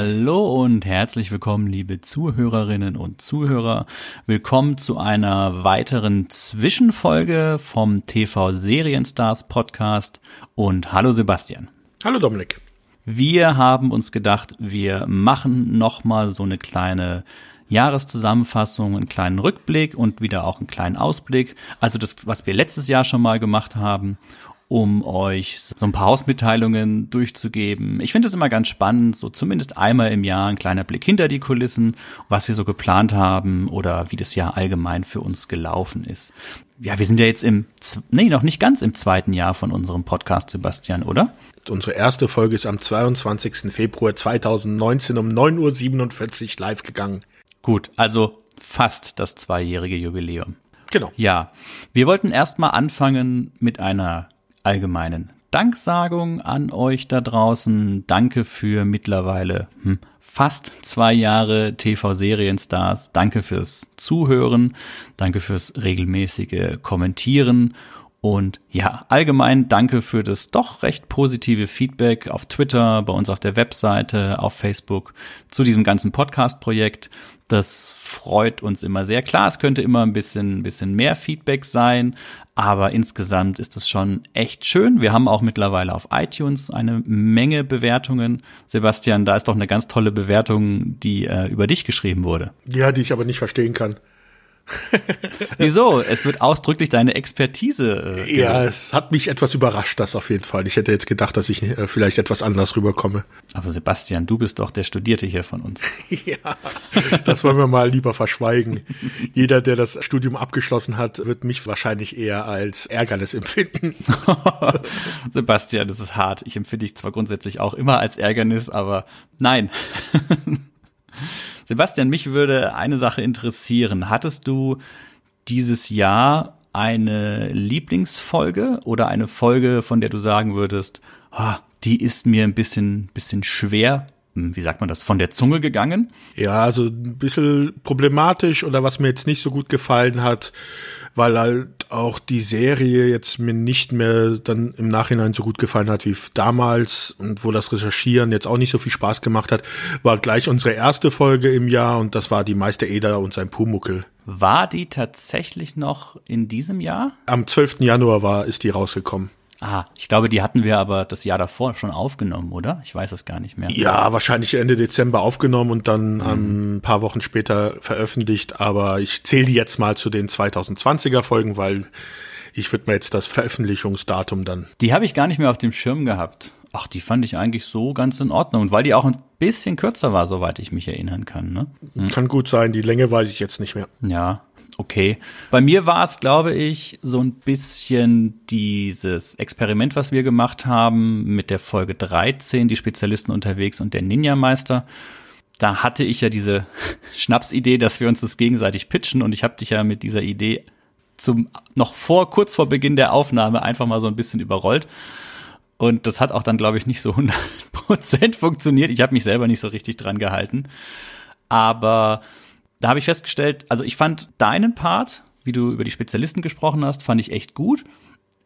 Hallo und herzlich willkommen, liebe Zuhörerinnen und Zuhörer. Willkommen zu einer weiteren Zwischenfolge vom TV Serienstars Podcast. Und hallo Sebastian. Hallo Dominik. Wir haben uns gedacht, wir machen nochmal so eine kleine Jahreszusammenfassung, einen kleinen Rückblick und wieder auch einen kleinen Ausblick. Also das, was wir letztes Jahr schon mal gemacht haben um euch so ein paar Hausmitteilungen durchzugeben. Ich finde es immer ganz spannend, so zumindest einmal im Jahr ein kleiner Blick hinter die Kulissen, was wir so geplant haben oder wie das Jahr allgemein für uns gelaufen ist. Ja, wir sind ja jetzt im, nee, noch nicht ganz im zweiten Jahr von unserem Podcast, Sebastian, oder? Unsere erste Folge ist am 22. Februar 2019 um 9.47 Uhr live gegangen. Gut, also fast das zweijährige Jubiläum. Genau. Ja, wir wollten erstmal anfangen mit einer allgemeinen Danksagung an euch da draußen. Danke für mittlerweile hm, fast zwei Jahre TV-Serienstars. Danke fürs Zuhören. Danke fürs regelmäßige Kommentieren. Und ja, allgemein danke für das doch recht positive Feedback auf Twitter, bei uns auf der Webseite, auf Facebook zu diesem ganzen Podcast-Projekt. Das freut uns immer sehr. Klar, es könnte immer ein bisschen, bisschen mehr Feedback sein, aber insgesamt ist es schon echt schön. Wir haben auch mittlerweile auf iTunes eine Menge Bewertungen. Sebastian, da ist doch eine ganz tolle Bewertung, die äh, über dich geschrieben wurde. Ja, die ich aber nicht verstehen kann. Wieso? Es wird ausdrücklich deine Expertise. Äh, ja, es hat mich etwas überrascht, das auf jeden Fall. Ich hätte jetzt gedacht, dass ich äh, vielleicht etwas anders rüberkomme. Aber Sebastian, du bist doch der Studierte hier von uns. ja, das wollen wir mal lieber verschweigen. Jeder, der das Studium abgeschlossen hat, wird mich wahrscheinlich eher als Ärgernis empfinden. Sebastian, das ist hart. Ich empfinde dich zwar grundsätzlich auch immer als Ärgernis, aber nein. Sebastian, mich würde eine Sache interessieren. Hattest du dieses Jahr eine Lieblingsfolge oder eine Folge, von der du sagen würdest, oh, die ist mir ein bisschen, bisschen schwer hm, wie sagt man das, von der Zunge gegangen? Ja, also ein bisschen problematisch oder was mir jetzt nicht so gut gefallen hat, weil halt auch die Serie jetzt mir nicht mehr dann im Nachhinein so gut gefallen hat wie damals und wo das Recherchieren jetzt auch nicht so viel Spaß gemacht hat, war gleich unsere erste Folge im Jahr und das war die Meister Eder und sein Pumuckel. War die tatsächlich noch in diesem Jahr? Am 12. Januar war, ist die rausgekommen. Ah, ich glaube, die hatten wir aber das Jahr davor schon aufgenommen, oder? Ich weiß es gar nicht mehr. Ja, wahrscheinlich Ende Dezember aufgenommen und dann mhm. ein paar Wochen später veröffentlicht. Aber ich zähle die jetzt mal zu den 2020er Folgen, weil ich würde mir jetzt das Veröffentlichungsdatum dann. Die habe ich gar nicht mehr auf dem Schirm gehabt. Ach, die fand ich eigentlich so ganz in Ordnung. Und weil die auch ein bisschen kürzer war, soweit ich mich erinnern kann. Ne? Mhm. Kann gut sein, die Länge weiß ich jetzt nicht mehr. Ja, okay. Bei mir war es, glaube ich, so ein bisschen dieses Experiment, was wir gemacht haben mit der Folge 13, die Spezialisten unterwegs und der Ninja-Meister. Da hatte ich ja diese Schnapsidee, dass wir uns das gegenseitig pitchen und ich habe dich ja mit dieser Idee zum noch vor kurz vor Beginn der Aufnahme einfach mal so ein bisschen überrollt. Und das hat auch dann, glaube ich, nicht so 100% funktioniert. Ich habe mich selber nicht so richtig dran gehalten. Aber da habe ich festgestellt, also ich fand deinen Part, wie du über die Spezialisten gesprochen hast, fand ich echt gut.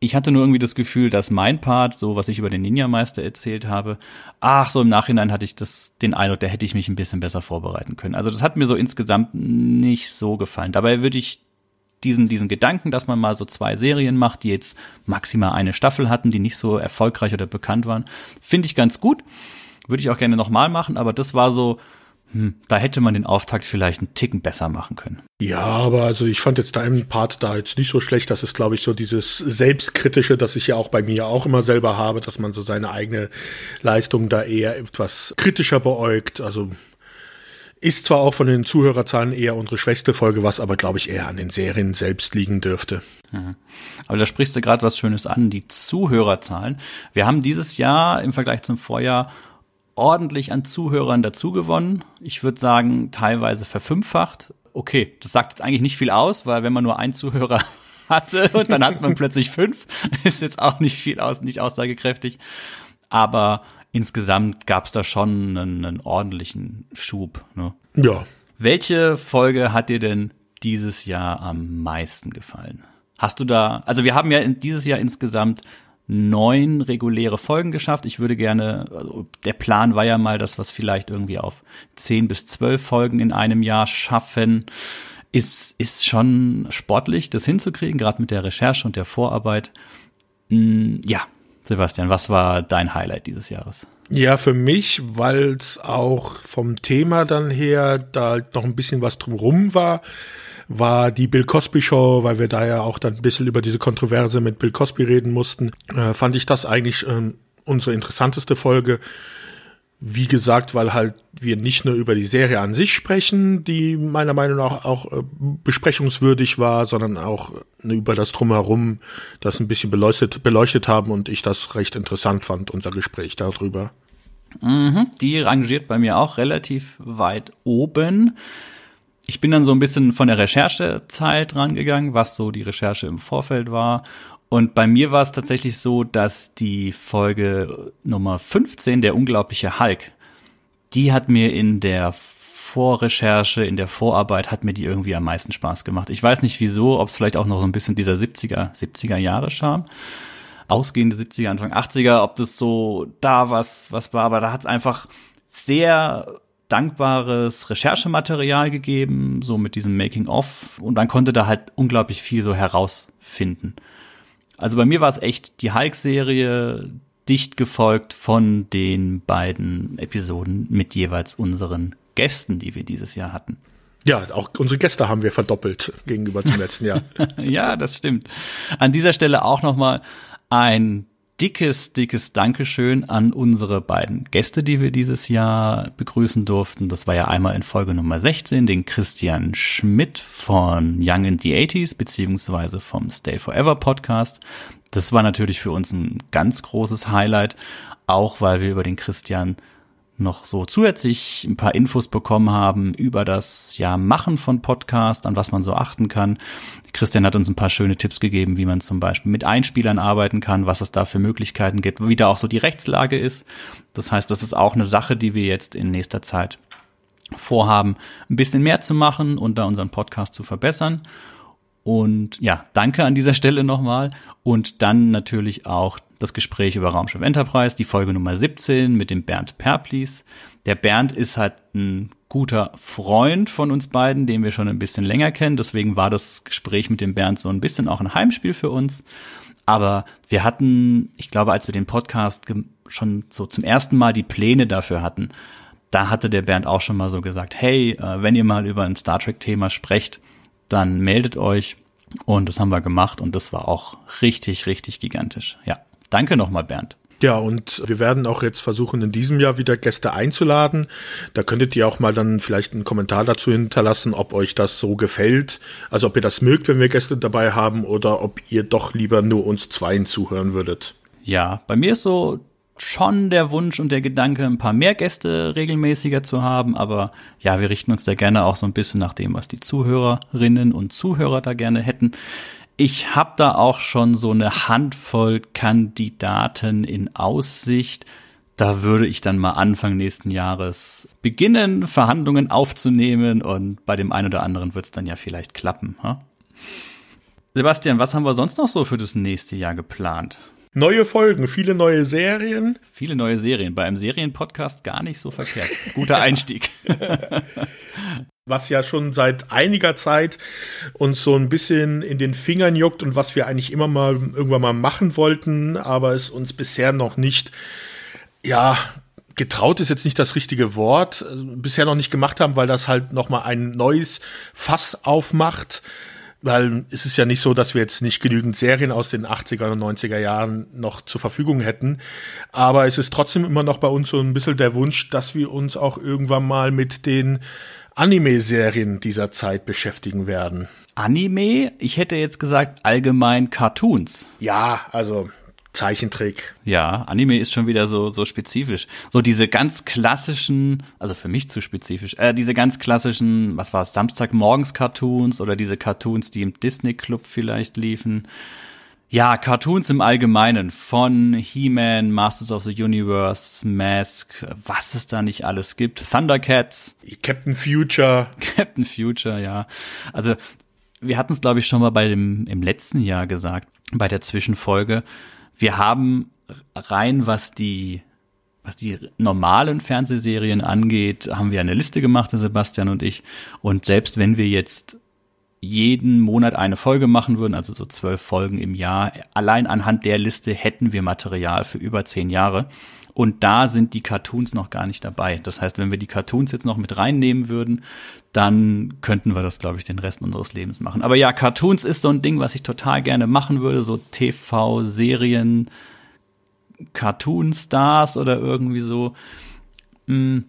Ich hatte nur irgendwie das Gefühl, dass mein Part, so was ich über den Ninja-Meister erzählt habe, ach, so im Nachhinein hatte ich das, den Eindruck, da hätte ich mich ein bisschen besser vorbereiten können. Also das hat mir so insgesamt nicht so gefallen. Dabei würde ich diesen, diesen Gedanken, dass man mal so zwei Serien macht, die jetzt maximal eine Staffel hatten, die nicht so erfolgreich oder bekannt waren, finde ich ganz gut. Würde ich auch gerne nochmal machen, aber das war so, hm, da hätte man den Auftakt vielleicht einen Ticken besser machen können. Ja, aber also ich fand jetzt deinen Part da jetzt nicht so schlecht. Das ist, glaube ich, so dieses Selbstkritische, das ich ja auch bei mir auch immer selber habe, dass man so seine eigene Leistung da eher etwas kritischer beäugt. Also ist zwar auch von den Zuhörerzahlen eher unsere schwächste Folge, was aber, glaube ich, eher an den Serien selbst liegen dürfte. Mhm. Aber da sprichst du gerade was Schönes an, die Zuhörerzahlen. Wir haben dieses Jahr im Vergleich zum Vorjahr ordentlich an Zuhörern dazugewonnen. Ich würde sagen, teilweise verfünffacht. Okay, das sagt jetzt eigentlich nicht viel aus, weil wenn man nur einen Zuhörer hatte und dann hat man plötzlich fünf, ist jetzt auch nicht viel aus, nicht aussagekräftig. Aber insgesamt gab es da schon einen, einen ordentlichen Schub. Ne? Ja. Welche Folge hat dir denn dieses Jahr am meisten gefallen? Hast du da, also wir haben ja dieses Jahr insgesamt neun reguläre Folgen geschafft. Ich würde gerne, also der Plan war ja mal, dass wir es vielleicht irgendwie auf zehn bis zwölf Folgen in einem Jahr schaffen. Ist, ist schon sportlich, das hinzukriegen, gerade mit der Recherche und der Vorarbeit. Mm, ja, Sebastian, was war dein Highlight dieses Jahres? Ja, für mich, weil es auch vom Thema dann her da noch ein bisschen was drumrum war, war die Bill Cosby Show, weil wir da ja auch dann ein bisschen über diese Kontroverse mit Bill Cosby reden mussten, äh, fand ich das eigentlich äh, unsere interessanteste Folge. Wie gesagt, weil halt wir nicht nur über die Serie an sich sprechen, die meiner Meinung nach auch äh, besprechungswürdig war, sondern auch äh, über das Drumherum, das ein bisschen beleuchtet, beleuchtet haben und ich das recht interessant fand, unser Gespräch darüber. Mhm, die rangiert bei mir auch relativ weit oben. Ich bin dann so ein bisschen von der Recherchezeit rangegangen, was so die Recherche im Vorfeld war. Und bei mir war es tatsächlich so, dass die Folge Nummer 15, der unglaubliche Hulk, die hat mir in der Vorrecherche, in der Vorarbeit hat mir die irgendwie am meisten Spaß gemacht. Ich weiß nicht wieso, ob es vielleicht auch noch so ein bisschen dieser 70er, 70er Jahre Charme, ausgehende 70er, Anfang 80er, ob das so da was, was war, aber da hat es einfach sehr dankbares Recherchematerial gegeben, so mit diesem Making-of und man konnte da halt unglaublich viel so herausfinden. Also bei mir war es echt die Hulk-Serie, dicht gefolgt von den beiden Episoden mit jeweils unseren Gästen, die wir dieses Jahr hatten. Ja, auch unsere Gäste haben wir verdoppelt gegenüber zum letzten Jahr. ja, das stimmt. An dieser Stelle auch nochmal ein dickes, dickes Dankeschön an unsere beiden Gäste, die wir dieses Jahr begrüßen durften. Das war ja einmal in Folge Nummer 16, den Christian Schmidt von Young in the 80s, beziehungsweise vom Stay Forever Podcast. Das war natürlich für uns ein ganz großes Highlight, auch weil wir über den Christian noch so zusätzlich ein paar Infos bekommen haben über das ja Machen von Podcast, an was man so achten kann. Christian hat uns ein paar schöne Tipps gegeben, wie man zum Beispiel mit Einspielern arbeiten kann, was es da für Möglichkeiten gibt, wie da auch so die Rechtslage ist. Das heißt, das ist auch eine Sache, die wir jetzt in nächster Zeit vorhaben, ein bisschen mehr zu machen und da unseren Podcast zu verbessern. Und ja, danke an dieser Stelle nochmal. Und dann natürlich auch das Gespräch über Raumschiff Enterprise, die Folge Nummer 17 mit dem Bernd Perplis. Der Bernd ist halt ein guter Freund von uns beiden, den wir schon ein bisschen länger kennen. Deswegen war das Gespräch mit dem Bernd so ein bisschen auch ein Heimspiel für uns. Aber wir hatten, ich glaube, als wir den Podcast schon so zum ersten Mal die Pläne dafür hatten, da hatte der Bernd auch schon mal so gesagt, hey, äh, wenn ihr mal über ein Star Trek-Thema sprecht, dann meldet euch. Und das haben wir gemacht und das war auch richtig, richtig gigantisch. Ja, danke nochmal, Bernd. Ja, und wir werden auch jetzt versuchen, in diesem Jahr wieder Gäste einzuladen. Da könntet ihr auch mal dann vielleicht einen Kommentar dazu hinterlassen, ob euch das so gefällt. Also ob ihr das mögt, wenn wir Gäste dabei haben oder ob ihr doch lieber nur uns zweien zuhören würdet. Ja, bei mir ist so schon der Wunsch und der Gedanke, ein paar mehr Gäste regelmäßiger zu haben, aber ja, wir richten uns da gerne auch so ein bisschen nach dem, was die Zuhörerinnen und Zuhörer da gerne hätten. Ich habe da auch schon so eine Handvoll Kandidaten in Aussicht. Da würde ich dann mal Anfang nächsten Jahres beginnen, Verhandlungen aufzunehmen und bei dem einen oder anderen wird es dann ja vielleicht klappen. Ha? Sebastian, was haben wir sonst noch so für das nächste Jahr geplant? Neue Folgen, viele neue Serien. Viele neue Serien. Bei einem Serienpodcast gar nicht so verkehrt. Guter Einstieg. was ja schon seit einiger Zeit uns so ein bisschen in den Fingern juckt und was wir eigentlich immer mal irgendwann mal machen wollten, aber es uns bisher noch nicht, ja, getraut ist jetzt nicht das richtige Wort, bisher noch nicht gemacht haben, weil das halt noch mal ein neues Fass aufmacht weil es ist ja nicht so, dass wir jetzt nicht genügend Serien aus den 80er und 90er Jahren noch zur Verfügung hätten. Aber es ist trotzdem immer noch bei uns so ein bisschen der Wunsch, dass wir uns auch irgendwann mal mit den Anime-Serien dieser Zeit beschäftigen werden. Anime? Ich hätte jetzt gesagt allgemein Cartoons. Ja, also Zeichentrick. Ja, Anime ist schon wieder so so spezifisch. So diese ganz klassischen, also für mich zu spezifisch, äh, diese ganz klassischen, was war es, Samstagmorgens Cartoons oder diese Cartoons, die im Disney Club vielleicht liefen. Ja, Cartoons im Allgemeinen von He-Man, Masters of the Universe, Mask, was es da nicht alles gibt, Thundercats, Captain Future, Captain Future, ja. Also wir hatten es glaube ich schon mal bei dem im letzten Jahr gesagt, bei der Zwischenfolge Wir haben rein, was die was die normalen Fernsehserien angeht, haben wir eine Liste gemacht, Sebastian und ich. Und selbst wenn wir jetzt jeden Monat eine Folge machen würden, also so zwölf Folgen im Jahr, allein anhand der Liste hätten wir Material für über zehn Jahre. Und da sind die Cartoons noch gar nicht dabei. Das heißt, wenn wir die Cartoons jetzt noch mit reinnehmen würden, dann könnten wir das, glaube ich, den Rest unseres Lebens machen. Aber ja, Cartoons ist so ein Ding, was ich total gerne machen würde, so TV-Serien, Cartoon-Stars oder irgendwie so. Hm,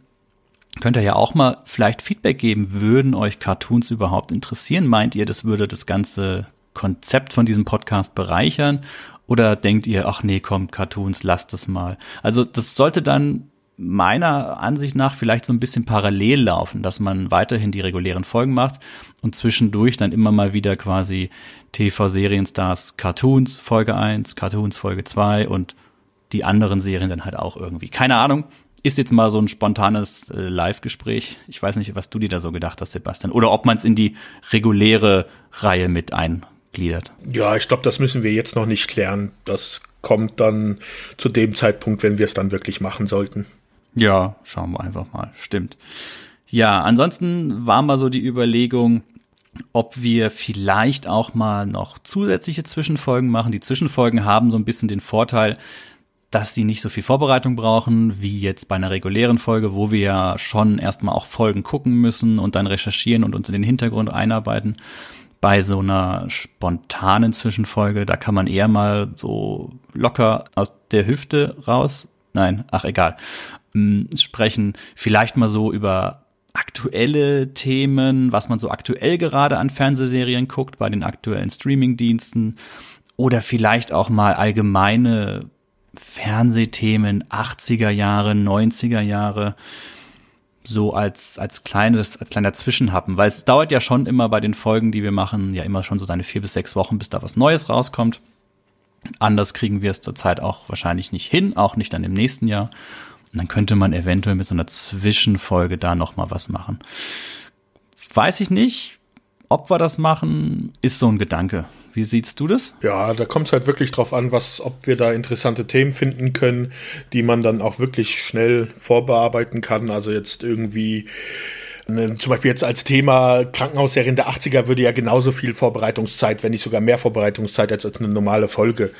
könnt ihr ja auch mal vielleicht Feedback geben. Würden euch Cartoons überhaupt interessieren? Meint ihr, das würde das ganze Konzept von diesem Podcast bereichern? Oder denkt ihr, ach nee, komm, Cartoons, lasst es mal. Also das sollte dann meiner Ansicht nach vielleicht so ein bisschen parallel laufen, dass man weiterhin die regulären Folgen macht und zwischendurch dann immer mal wieder quasi TV-Serienstars Cartoons Folge 1, Cartoons Folge 2 und die anderen Serien dann halt auch irgendwie. Keine Ahnung. Ist jetzt mal so ein spontanes äh, Live-Gespräch. Ich weiß nicht, was du dir da so gedacht hast, Sebastian. Oder ob man es in die reguläre Reihe mit eingliedert. Ja, ich glaube, das müssen wir jetzt noch nicht klären. Das kommt dann zu dem Zeitpunkt, wenn wir es dann wirklich machen sollten. Ja, schauen wir einfach mal. Stimmt. Ja, ansonsten war mal so die Überlegung, ob wir vielleicht auch mal noch zusätzliche Zwischenfolgen machen. Die Zwischenfolgen haben so ein bisschen den Vorteil, dass sie nicht so viel Vorbereitung brauchen, wie jetzt bei einer regulären Folge, wo wir ja schon erstmal auch Folgen gucken müssen und dann recherchieren und uns in den Hintergrund einarbeiten. Bei so einer spontanen Zwischenfolge, da kann man eher mal so locker aus der Hüfte raus, nein, ach egal, hm, sprechen, vielleicht mal so über aktuelle Themen, was man so aktuell gerade an Fernsehserien guckt, bei den aktuellen Streamingdiensten oder vielleicht auch mal allgemeine Fernsehthemen 80er Jahre, 90er Jahre so als als kleines als kleiner Zwischenhappen, weil es dauert ja schon immer bei den Folgen, die wir machen, ja immer schon so seine vier bis sechs Wochen, bis da was Neues rauskommt. Anders kriegen wir es zurzeit auch wahrscheinlich nicht hin, auch nicht dann im nächsten Jahr. Und dann könnte man eventuell mit so einer Zwischenfolge da noch mal was machen. Weiß ich nicht, ob wir das machen, ist so ein Gedanke. Wie siehst du das? Ja, da kommt es halt wirklich drauf an, was, ob wir da interessante Themen finden können, die man dann auch wirklich schnell vorbearbeiten kann. Also jetzt irgendwie zum Beispiel jetzt als Thema Krankenhausserien der 80er würde ja genauso viel Vorbereitungszeit, wenn nicht sogar mehr Vorbereitungszeit als eine normale Folge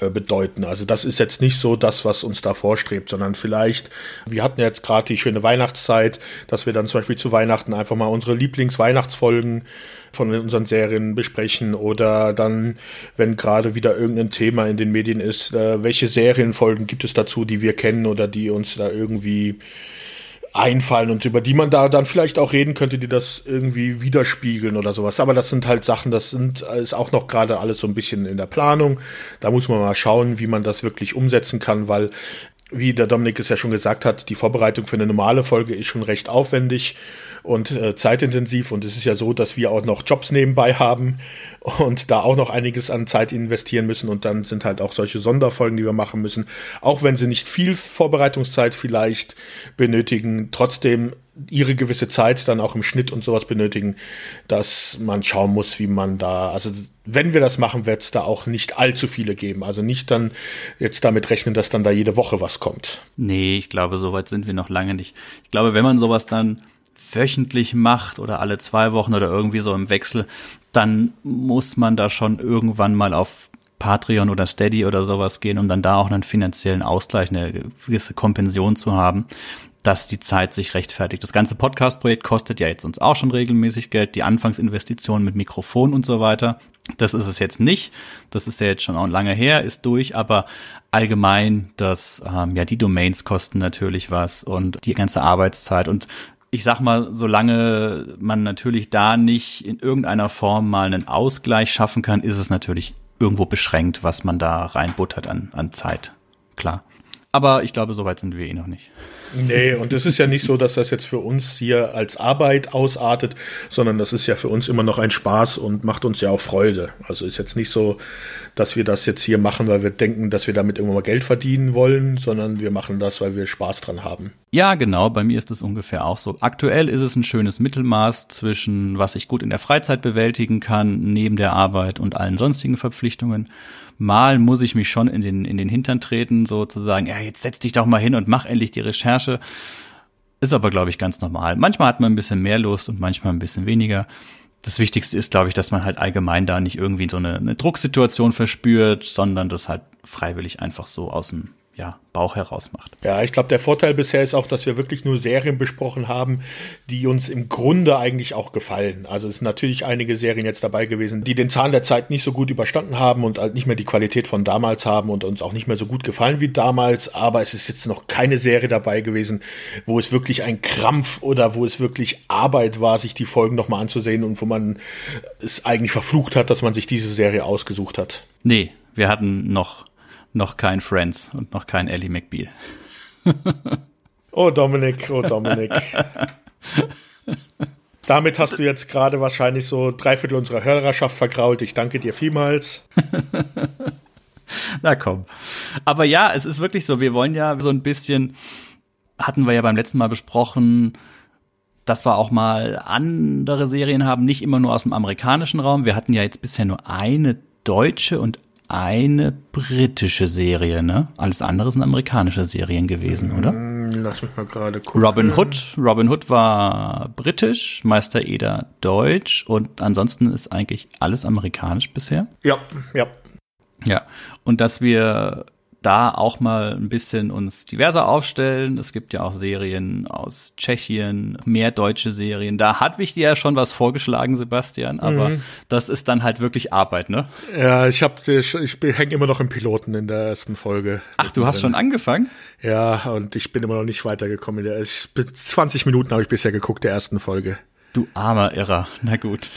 äh, bedeuten. Also das ist jetzt nicht so das, was uns da vorstrebt, sondern vielleicht, wir hatten jetzt gerade die schöne Weihnachtszeit, dass wir dann zum Beispiel zu Weihnachten einfach mal unsere Lieblingsweihnachtsfolgen von unseren Serien besprechen oder dann, wenn gerade wieder irgendein Thema in den Medien ist, äh, welche Serienfolgen gibt es dazu, die wir kennen oder die uns da irgendwie einfallen und über die man da dann vielleicht auch reden könnte, die das irgendwie widerspiegeln oder sowas. Aber das sind halt Sachen, das sind ist auch noch gerade alles so ein bisschen in der Planung. Da muss man mal schauen, wie man das wirklich umsetzen kann, weil wie der Dominik es ja schon gesagt hat, die Vorbereitung für eine normale Folge ist schon recht aufwendig und äh, zeitintensiv. Und es ist ja so, dass wir auch noch Jobs nebenbei haben und da auch noch einiges an Zeit investieren müssen. Und dann sind halt auch solche Sonderfolgen, die wir machen müssen, auch wenn sie nicht viel Vorbereitungszeit vielleicht benötigen, trotzdem ihre gewisse Zeit dann auch im Schnitt und sowas benötigen, dass man schauen muss, wie man da, also wenn wir das machen, wird es da auch nicht allzu viele geben. Also nicht dann jetzt damit rechnen, dass dann da jede Woche was kommt. Nee, ich glaube, so weit sind wir noch lange nicht. Ich glaube, wenn man sowas dann wöchentlich macht oder alle zwei Wochen oder irgendwie so im Wechsel, dann muss man da schon irgendwann mal auf Patreon oder Steady oder sowas gehen, um dann da auch einen finanziellen Ausgleich, eine gewisse Kompension zu haben, dass die Zeit sich rechtfertigt. Das ganze Podcast-Projekt kostet ja jetzt uns auch schon regelmäßig Geld, die Anfangsinvestitionen mit Mikrofon und so weiter. Das ist es jetzt nicht. Das ist ja jetzt schon auch lange her, ist durch, aber allgemein, dass ähm, ja die Domains kosten natürlich was und die ganze Arbeitszeit und ich sag mal, solange man natürlich da nicht in irgendeiner Form mal einen Ausgleich schaffen kann, ist es natürlich irgendwo beschränkt, was man da reinbuttert an, an Zeit. Klar. Aber ich glaube, soweit sind wir eh noch nicht. Nee, und es ist ja nicht so, dass das jetzt für uns hier als Arbeit ausartet, sondern das ist ja für uns immer noch ein Spaß und macht uns ja auch Freude. Also ist jetzt nicht so, dass wir das jetzt hier machen, weil wir denken, dass wir damit irgendwann mal Geld verdienen wollen, sondern wir machen das, weil wir Spaß dran haben. Ja, genau, bei mir ist es ungefähr auch so. Aktuell ist es ein schönes Mittelmaß zwischen, was ich gut in der Freizeit bewältigen kann, neben der Arbeit und allen sonstigen Verpflichtungen mal muss ich mich schon in den, in den Hintern treten, sozusagen, ja, jetzt setz dich doch mal hin und mach endlich die Recherche. Ist aber, glaube ich, ganz normal. Manchmal hat man ein bisschen mehr Lust und manchmal ein bisschen weniger. Das Wichtigste ist, glaube ich, dass man halt allgemein da nicht irgendwie so eine, eine Drucksituation verspürt, sondern das halt freiwillig einfach so aus dem ja, Bauch heraus macht. Ja, ich glaube, der Vorteil bisher ist auch, dass wir wirklich nur Serien besprochen haben, die uns im Grunde eigentlich auch gefallen. Also es sind natürlich einige Serien jetzt dabei gewesen, die den Zahn der Zeit nicht so gut überstanden haben und halt nicht mehr die Qualität von damals haben und uns auch nicht mehr so gut gefallen wie damals. Aber es ist jetzt noch keine Serie dabei gewesen, wo es wirklich ein Krampf oder wo es wirklich Arbeit war, sich die Folgen nochmal anzusehen und wo man es eigentlich verflucht hat, dass man sich diese Serie ausgesucht hat. Nee, wir hatten noch noch kein Friends und noch kein Ellie McBeal. oh Dominik, oh Dominik. Damit hast du jetzt gerade wahrscheinlich so drei Viertel unserer Hörerschaft vergrault. Ich danke dir vielmals. Na komm. Aber ja, es ist wirklich so, wir wollen ja so ein bisschen, hatten wir ja beim letzten Mal besprochen, dass wir auch mal andere Serien haben, nicht immer nur aus dem amerikanischen Raum. Wir hatten ja jetzt bisher nur eine deutsche und eine britische Serie, ne? Alles andere sind amerikanische Serien gewesen, oder? Mm, lass mich mal gerade gucken. Robin Hood. Robin Hood war britisch, Meister Eder deutsch und ansonsten ist eigentlich alles amerikanisch bisher. Ja, ja. Ja. Und dass wir da auch mal ein bisschen uns diverser aufstellen. Es gibt ja auch Serien aus Tschechien, mehr deutsche Serien. Da hat mich dir ja schon was vorgeschlagen, Sebastian, aber mhm. das ist dann halt wirklich Arbeit, ne? Ja, ich hab, ich, ich hänge immer noch im Piloten in der ersten Folge. Ach, du hast schon angefangen? Ja, und ich bin immer noch nicht weitergekommen. 20 Minuten habe ich bisher geguckt der ersten Folge. Du armer Irrer. Na gut.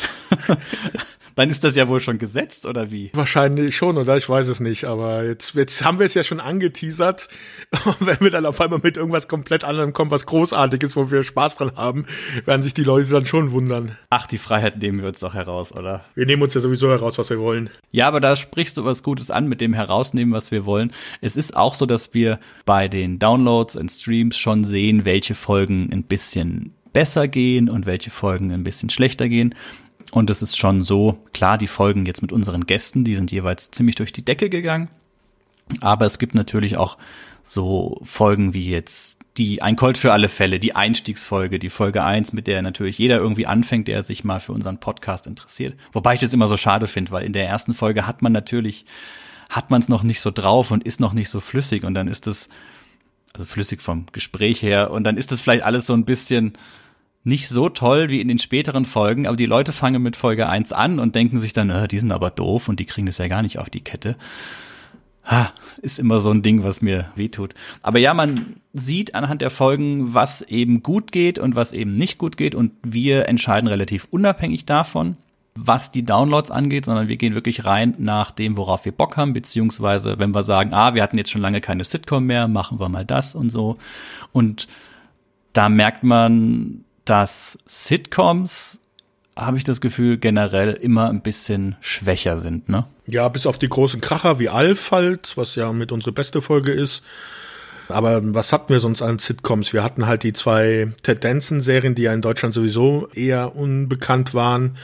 Dann ist das ja wohl schon gesetzt, oder wie? Wahrscheinlich schon, oder? Ich weiß es nicht. Aber jetzt, jetzt haben wir es ja schon angeteasert. Und wenn wir dann auf einmal mit irgendwas komplett anderem kommen, was großartiges, wo wir Spaß dran haben, werden sich die Leute dann schon wundern. Ach, die Freiheit nehmen wir uns doch heraus, oder? Wir nehmen uns ja sowieso heraus, was wir wollen. Ja, aber da sprichst du was Gutes an mit dem Herausnehmen, was wir wollen. Es ist auch so, dass wir bei den Downloads und Streams schon sehen, welche Folgen ein bisschen besser gehen und welche Folgen ein bisschen schlechter gehen. Und es ist schon so, klar, die Folgen jetzt mit unseren Gästen, die sind jeweils ziemlich durch die Decke gegangen. Aber es gibt natürlich auch so Folgen wie jetzt die Ein Colt für alle Fälle, die Einstiegsfolge, die Folge eins, mit der natürlich jeder irgendwie anfängt, der sich mal für unseren Podcast interessiert. Wobei ich das immer so schade finde, weil in der ersten Folge hat man natürlich, hat man es noch nicht so drauf und ist noch nicht so flüssig und dann ist es, also flüssig vom Gespräch her und dann ist das vielleicht alles so ein bisschen, nicht so toll wie in den späteren Folgen, aber die Leute fangen mit Folge 1 an und denken sich dann, äh, die sind aber doof und die kriegen das ja gar nicht auf die Kette. Ha, ist immer so ein Ding, was mir wehtut. Aber ja, man sieht anhand der Folgen, was eben gut geht und was eben nicht gut geht und wir entscheiden relativ unabhängig davon, was die Downloads angeht, sondern wir gehen wirklich rein nach dem, worauf wir Bock haben, beziehungsweise wenn wir sagen, ah, wir hatten jetzt schon lange keine Sitcom mehr, machen wir mal das und so. Und da merkt man, dass Sitcoms habe ich das Gefühl, generell immer ein bisschen schwächer sind, ne? Ja, bis auf die großen Kracher wie Alf halt, was ja mit unsere beste Folge ist. Aber was hatten wir sonst an Sitcoms? Wir hatten halt die zwei Ted Danson-Serien, die ja in Deutschland sowieso eher unbekannt waren.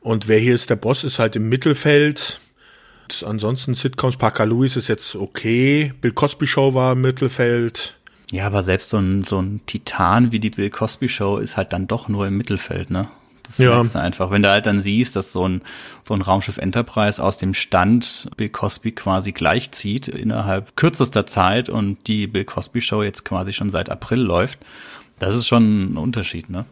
Und wer hier ist der Boss, ist halt im Mittelfeld. Und ansonsten Sitcoms, Parker Lewis ist jetzt okay. Bill Cosby Show war im Mittelfeld. Ja, aber selbst so ein, so ein Titan wie die Bill Cosby Show ist halt dann doch nur im Mittelfeld, ne? Das ja. merkst du einfach. Wenn du halt dann siehst, dass so ein, so ein Raumschiff Enterprise aus dem Stand Bill Cosby quasi gleichzieht innerhalb kürzester Zeit und die Bill Cosby Show jetzt quasi schon seit April läuft, das ist schon ein Unterschied, ne?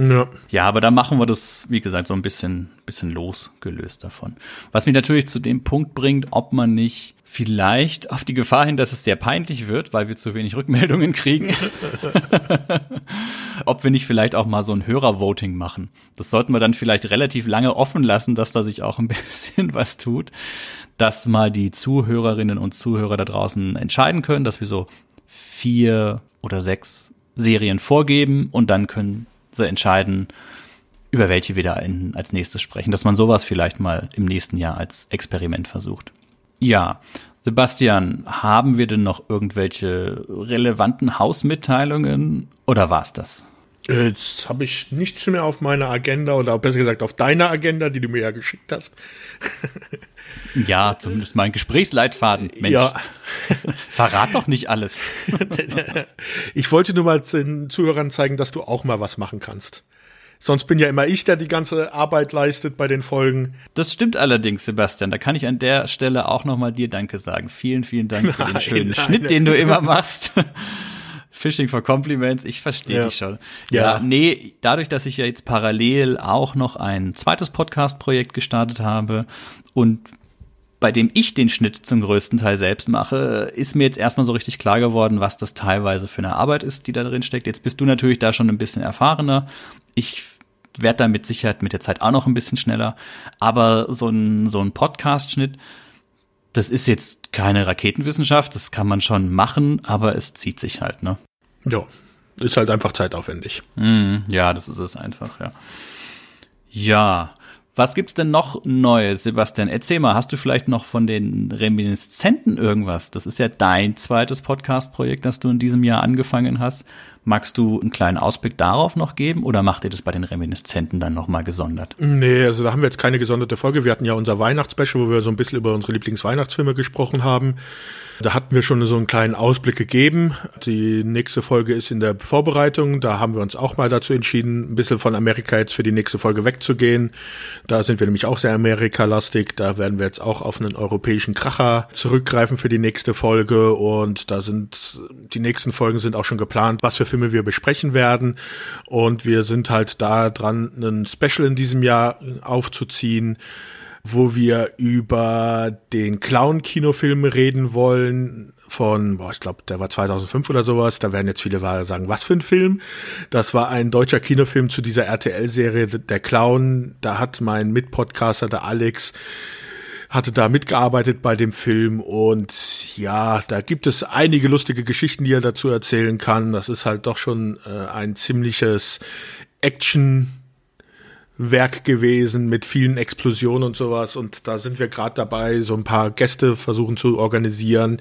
Ja. ja, aber da machen wir das, wie gesagt, so ein bisschen, bisschen losgelöst davon. Was mich natürlich zu dem Punkt bringt, ob man nicht vielleicht auf die Gefahr hin, dass es sehr peinlich wird, weil wir zu wenig Rückmeldungen kriegen, ob wir nicht vielleicht auch mal so ein Hörervoting machen. Das sollten wir dann vielleicht relativ lange offen lassen, dass da sich auch ein bisschen was tut, dass mal die Zuhörerinnen und Zuhörer da draußen entscheiden können, dass wir so vier oder sechs Serien vorgeben und dann können sie entscheiden, über welche wir da in, als nächstes sprechen. Dass man sowas vielleicht mal im nächsten Jahr als Experiment versucht. Ja, Sebastian, haben wir denn noch irgendwelche relevanten Hausmitteilungen oder war's das? Jetzt habe ich nichts mehr auf meiner Agenda oder besser gesagt auf deiner Agenda, die du mir ja geschickt hast. ja, zumindest mein Gesprächsleitfaden. Mensch, ja. verrat doch nicht alles. ich wollte nur mal den Zuhörern zeigen, dass du auch mal was machen kannst. Sonst bin ja immer ich, der die ganze Arbeit leistet bei den Folgen. Das stimmt allerdings, Sebastian. Da kann ich an der Stelle auch nochmal dir Danke sagen. Vielen, vielen Dank nein, für den schönen nein, Schnitt, nein. den du immer machst. Fishing for Compliments, ich verstehe ja. dich schon. Ja, ja, nee, dadurch, dass ich ja jetzt parallel auch noch ein zweites Podcast-Projekt gestartet habe und bei dem ich den Schnitt zum größten Teil selbst mache, ist mir jetzt erstmal so richtig klar geworden, was das teilweise für eine Arbeit ist, die da drin steckt. Jetzt bist du natürlich da schon ein bisschen erfahrener. Ich werde da mit Sicherheit mit der Zeit auch noch ein bisschen schneller. Aber so ein, so ein Podcast-Schnitt, das ist jetzt keine Raketenwissenschaft, das kann man schon machen, aber es zieht sich halt, ne? Ja, ist halt einfach zeitaufwendig. Mm, ja, das ist es einfach, ja. Ja, was gibt's denn noch Neues, Sebastian? Erzähl mal, hast du vielleicht noch von den Reminiszenten irgendwas? Das ist ja dein zweites Podcast-Projekt, das du in diesem Jahr angefangen hast. Magst du einen kleinen Ausblick darauf noch geben oder macht ihr das bei den Reminiszenten dann nochmal gesondert? Nee, also da haben wir jetzt keine gesonderte Folge. Wir hatten ja unser Weihnachtsspecial, wo wir so ein bisschen über unsere Lieblingsweihnachtsfilme gesprochen haben. Da hatten wir schon so einen kleinen Ausblick gegeben. Die nächste Folge ist in der Vorbereitung. Da haben wir uns auch mal dazu entschieden, ein bisschen von Amerika jetzt für die nächste Folge wegzugehen. Da sind wir nämlich auch sehr Amerikalastig. Da werden wir jetzt auch auf einen europäischen Kracher zurückgreifen für die nächste Folge. Und da sind die nächsten Folgen sind auch schon geplant, was für Filme wir besprechen werden. Und wir sind halt da dran, ein Special in diesem Jahr aufzuziehen wo wir über den Clown-Kinofilm reden wollen von, boah, ich glaube, der war 2005 oder sowas. Da werden jetzt viele sagen, was für ein Film. Das war ein deutscher Kinofilm zu dieser RTL-Serie Der Clown. Da hat mein Mitpodcaster, der Alex, hatte da mitgearbeitet bei dem Film und ja, da gibt es einige lustige Geschichten, die er dazu erzählen kann. Das ist halt doch schon äh, ein ziemliches Action Werk gewesen mit vielen Explosionen und sowas. Und da sind wir gerade dabei, so ein paar Gäste versuchen zu organisieren.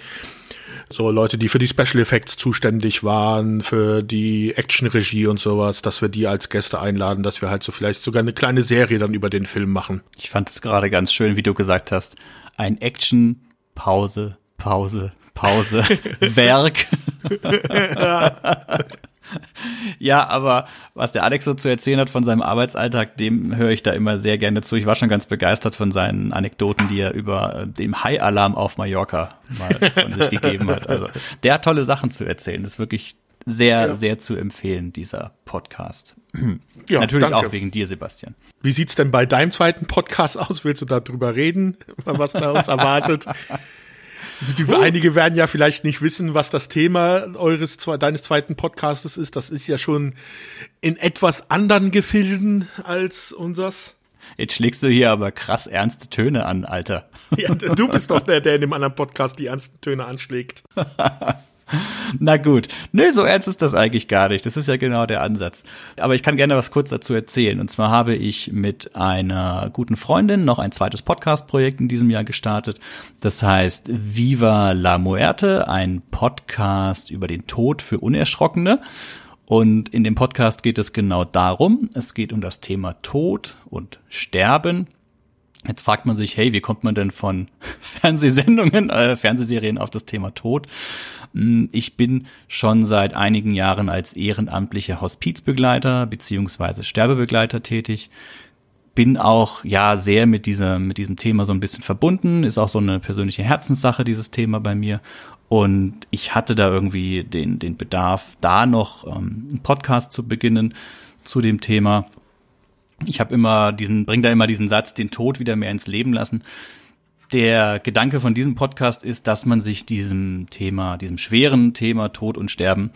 So Leute, die für die Special Effects zuständig waren, für die Action-Regie und sowas, dass wir die als Gäste einladen, dass wir halt so vielleicht sogar eine kleine Serie dann über den Film machen. Ich fand es gerade ganz schön, wie du gesagt hast. Ein Action, Pause, Pause, Pause, Werk. ja, aber was der Alex so zu erzählen hat von seinem Arbeitsalltag, dem höre ich da immer sehr gerne zu. Ich war schon ganz begeistert von seinen Anekdoten, die er über äh, den High-Alarm auf Mallorca mal von sich gegeben hat. Also der hat tolle Sachen zu erzählen. Das ist wirklich sehr, ja. sehr zu empfehlen, dieser Podcast. Ja, Natürlich danke. auch wegen dir, Sebastian. Wie sieht's denn bei deinem zweiten Podcast aus? Willst du darüber reden, was da uns erwartet? Die, uh. Einige werden ja vielleicht nicht wissen, was das Thema eures deines zweiten Podcastes ist. Das ist ja schon in etwas anderen Gefilden als unsers. Jetzt schlägst du hier aber krass ernste Töne an, Alter. Ja, du bist doch der, der in dem anderen Podcast die ernsten Töne anschlägt. Na gut. Nö, so ernst ist das eigentlich gar nicht. Das ist ja genau der Ansatz. Aber ich kann gerne was kurz dazu erzählen. Und zwar habe ich mit einer guten Freundin noch ein zweites Podcast-Projekt in diesem Jahr gestartet. Das heißt Viva la Muerte, ein Podcast über den Tod für Unerschrockene. Und in dem Podcast geht es genau darum. Es geht um das Thema Tod und Sterben Jetzt fragt man sich, hey, wie kommt man denn von Fernsehsendungen, äh, Fernsehserien auf das Thema Tod? Hm, ich bin schon seit einigen Jahren als ehrenamtlicher Hospizbegleiter beziehungsweise Sterbebegleiter tätig. Bin auch ja sehr mit dieser mit diesem Thema so ein bisschen verbunden. Ist auch so eine persönliche Herzenssache dieses Thema bei mir. Und ich hatte da irgendwie den den Bedarf, da noch ähm, einen Podcast zu beginnen zu dem Thema ich habe immer diesen, bring da immer diesen Satz, den Tod wieder mehr ins Leben lassen. Der Gedanke von diesem Podcast ist, dass man sich diesem Thema, diesem schweren Thema Tod und Sterben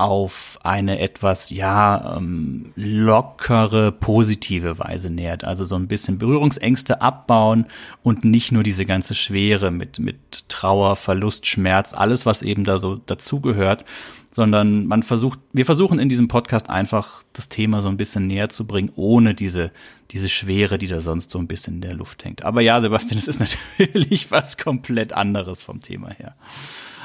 auf eine etwas, ja, ähm, lockere, positive Weise nähert. Also so ein bisschen Berührungsängste abbauen und nicht nur diese ganze Schwere mit, mit Trauer, Verlust, Schmerz, alles, was eben da so dazugehört, sondern man versucht, wir versuchen in diesem Podcast einfach das Thema so ein bisschen näher zu bringen, ohne diese, diese Schwere, die da sonst so ein bisschen in der Luft hängt. Aber ja, Sebastian, es ist natürlich was komplett anderes vom Thema her.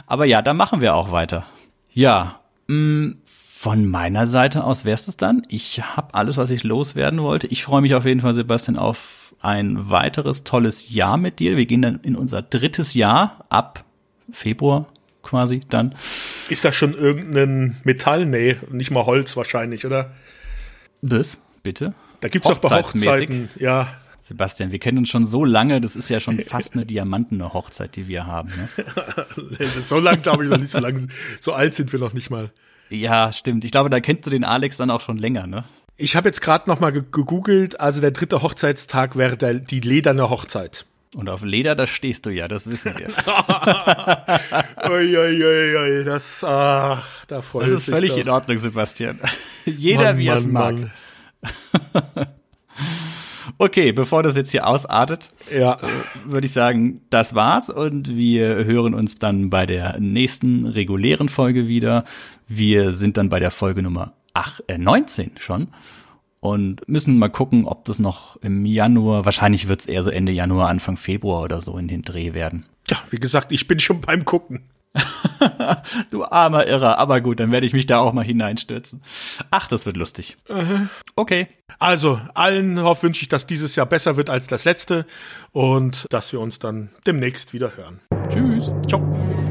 Aber ja, da machen wir auch weiter. Ja, von meiner Seite aus wär's es dann. Ich habe alles, was ich loswerden wollte. Ich freue mich auf jeden Fall, Sebastian, auf ein weiteres tolles Jahr mit dir. Wir gehen dann in unser drittes Jahr ab Februar quasi dann. Ist das schon irgendein Metall? Nee, nicht mal Holz wahrscheinlich, oder? Das, bitte? Da gibt's doch bei Hochzeiten, ja. Sebastian, wir kennen uns schon so lange, das ist ja schon fast eine diamantene Hochzeit, die wir haben. Ne? so lang glaube ich noch nicht so lange, so alt sind wir noch nicht mal. Ja, stimmt. Ich glaube, da kennst du den Alex dann auch schon länger, ne? Ich habe jetzt gerade noch mal gegoogelt, also der dritte Hochzeitstag wäre der, die lederne Hochzeit. Und auf Leder, da stehst du ja, das wissen wir. Uiuiui, ui, ui, das, ach, da freut Das ist völlig doch. in Ordnung, Sebastian. Jeder, Mann, wie er es mag. Okay, bevor das jetzt hier ausartet, ja. Würde ich sagen, das war's und wir hören uns dann bei der nächsten regulären Folge wieder. Wir sind dann bei der Folge Nummer 8, äh, 19 schon und müssen mal gucken, ob das noch im Januar, wahrscheinlich wird es eher so Ende Januar, Anfang Februar oder so in den Dreh werden. Ja, wie gesagt, ich bin schon beim Gucken. du armer Irrer, aber gut, dann werde ich mich da auch mal hineinstürzen. Ach, das wird lustig. Uh Okay. Also, allen wünsche ich, dass dieses Jahr besser wird als das letzte und dass wir uns dann demnächst wieder hören. Tschüss. Ciao.